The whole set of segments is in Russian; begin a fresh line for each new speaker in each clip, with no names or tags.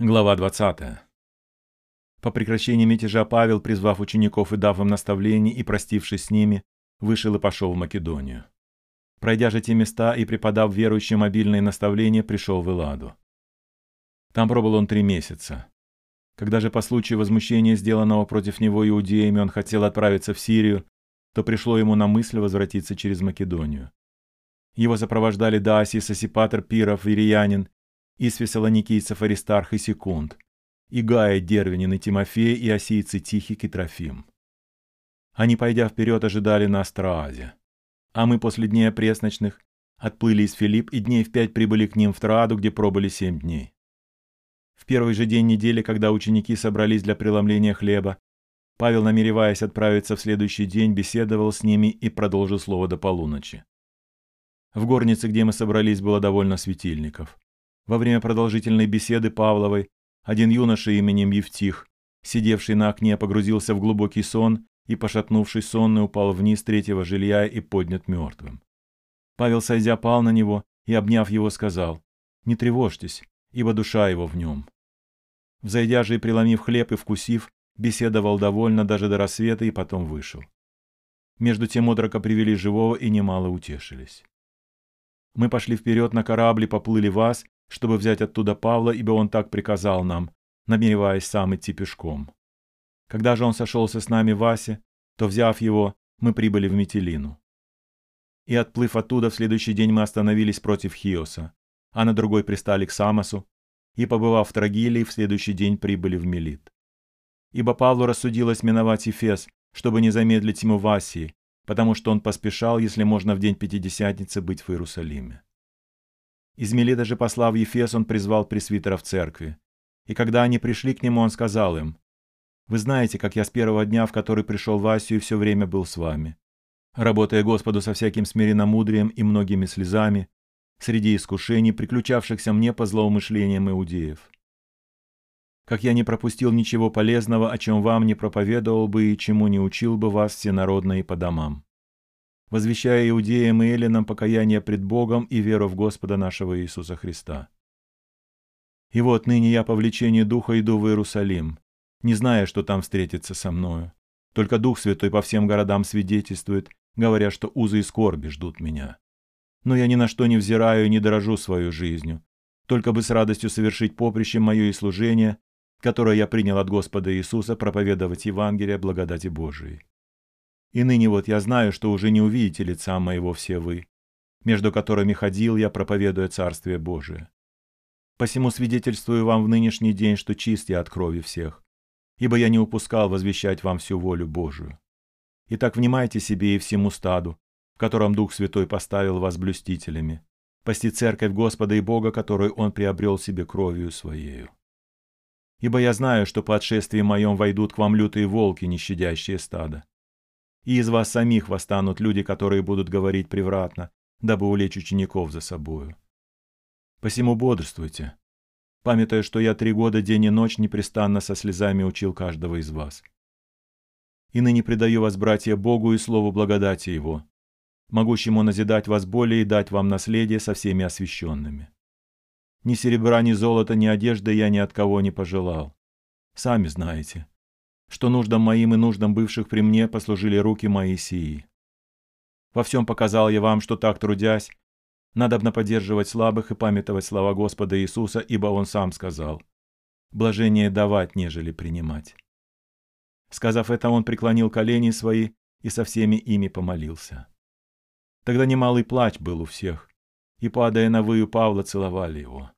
Глава 20. По прекращении мятежа Павел, призвав учеников и дав им наставление и простившись с ними, вышел и пошел в Македонию. Пройдя же те места и преподав верующим обильные наставления, пришел в Элладу. Там пробыл он три месяца. Когда же по случаю возмущения, сделанного против него иудеями, он хотел отправиться в Сирию, то пришло ему на мысль возвратиться через Македонию. Его сопровождали Даасий, Сосипатр, Пиров, Ириянин из фессалоникийцев Аристарх и Секунд, и Гая, Дервинин и Тимофей, и осийцы Тихик и Трофим. Они, пойдя вперед, ожидали нас в Траазе. А мы после дней пресночных отплыли из Филипп и дней в пять прибыли к ним в Трааду, где пробыли семь дней. В первый же день недели, когда ученики собрались для преломления хлеба, Павел, намереваясь отправиться в следующий день, беседовал с ними и продолжил слово до полуночи. В горнице, где мы собрались, было довольно светильников. Во время продолжительной беседы Павловой один юноша именем Евтих, сидевший на окне, погрузился в глубокий сон и, пошатнувшись сонный, упал вниз третьего жилья и поднят мертвым. Павел, сойдя, пал на него и, обняв его, сказал, «Не тревожьтесь, ибо душа его в нем». Взойдя же и преломив хлеб и вкусив, беседовал довольно даже до рассвета и потом вышел. Между тем отрока привели живого и немало утешились. Мы пошли вперед на корабль и поплыли вас, чтобы взять оттуда Павла, ибо он так приказал нам, намереваясь сам идти пешком. Когда же он сошелся с нами в Асе, то, взяв его, мы прибыли в Метелину. И отплыв оттуда, в следующий день мы остановились против Хиоса, а на другой пристали к Самосу, и, побывав в Трагилии, в следующий день прибыли в Мелит. Ибо Павлу рассудилось миновать Эфес, чтобы не замедлить ему в Асии, потому что он поспешал, если можно в день Пятидесятницы быть в Иерусалиме. Из Мелита же послав Ефес, он призвал пресвитеров церкви. И когда они пришли к нему, он сказал им, «Вы знаете, как я с первого дня, в который пришел в Асию, все время был с вами, работая Господу со всяким смиренномудрием и многими слезами, среди искушений, приключавшихся мне по злоумышлениям иудеев. Как я не пропустил ничего полезного, о чем вам не проповедовал бы и чему не учил бы вас всенародно и по домам возвещая иудеям и эллинам покаяние пред Богом и веру в Господа нашего Иисуса Христа. И вот ныне я по влечению Духа иду в Иерусалим, не зная, что там встретится со мною. Только Дух Святой по всем городам свидетельствует, говоря, что узы и скорби ждут меня. Но я ни на что не взираю и не дорожу свою жизнью, только бы с радостью совершить поприще мое и служение, которое я принял от Господа Иисуса проповедовать Евангелие благодати Божией. И ныне вот я знаю, что уже не увидите лица моего все вы, между которыми ходил я, проповедуя Царствие Божие. Посему свидетельствую вам в нынешний день, что чист я от крови всех, ибо я не упускал возвещать вам всю волю Божию. Итак, внимайте себе и всему стаду, в котором Дух Святой поставил вас блюстителями, пасти церковь Господа и Бога, которую Он приобрел себе кровью Своею. Ибо я знаю, что по отшествии моем войдут к вам лютые волки, не щадящие стада и из вас самих восстанут люди, которые будут говорить превратно, дабы улечь учеников за собою. Посему бодрствуйте, памятая, что я три года день и ночь непрестанно со слезами учил каждого из вас. И ныне предаю вас, братья, Богу и Слову благодати Его, могущему назидать вас более и дать вам наследие со всеми освященными. Ни серебра, ни золота, ни одежды я ни от кого не пожелал. Сами знаете, что нуждам моим и нуждам бывших при мне послужили руки Моисии. Во всем показал я вам, что так трудясь, надобно поддерживать слабых и памятовать слова Господа Иисуса, ибо Он сам сказал, «Блажение давать, нежели принимать». Сказав это, он преклонил колени свои и со всеми ими помолился. Тогда немалый плач был у всех, и, падая на выю Павла, целовали его,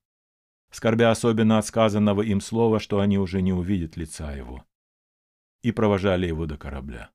скорбя особенно от сказанного им слова, что они уже не увидят лица его и провожали его до корабля.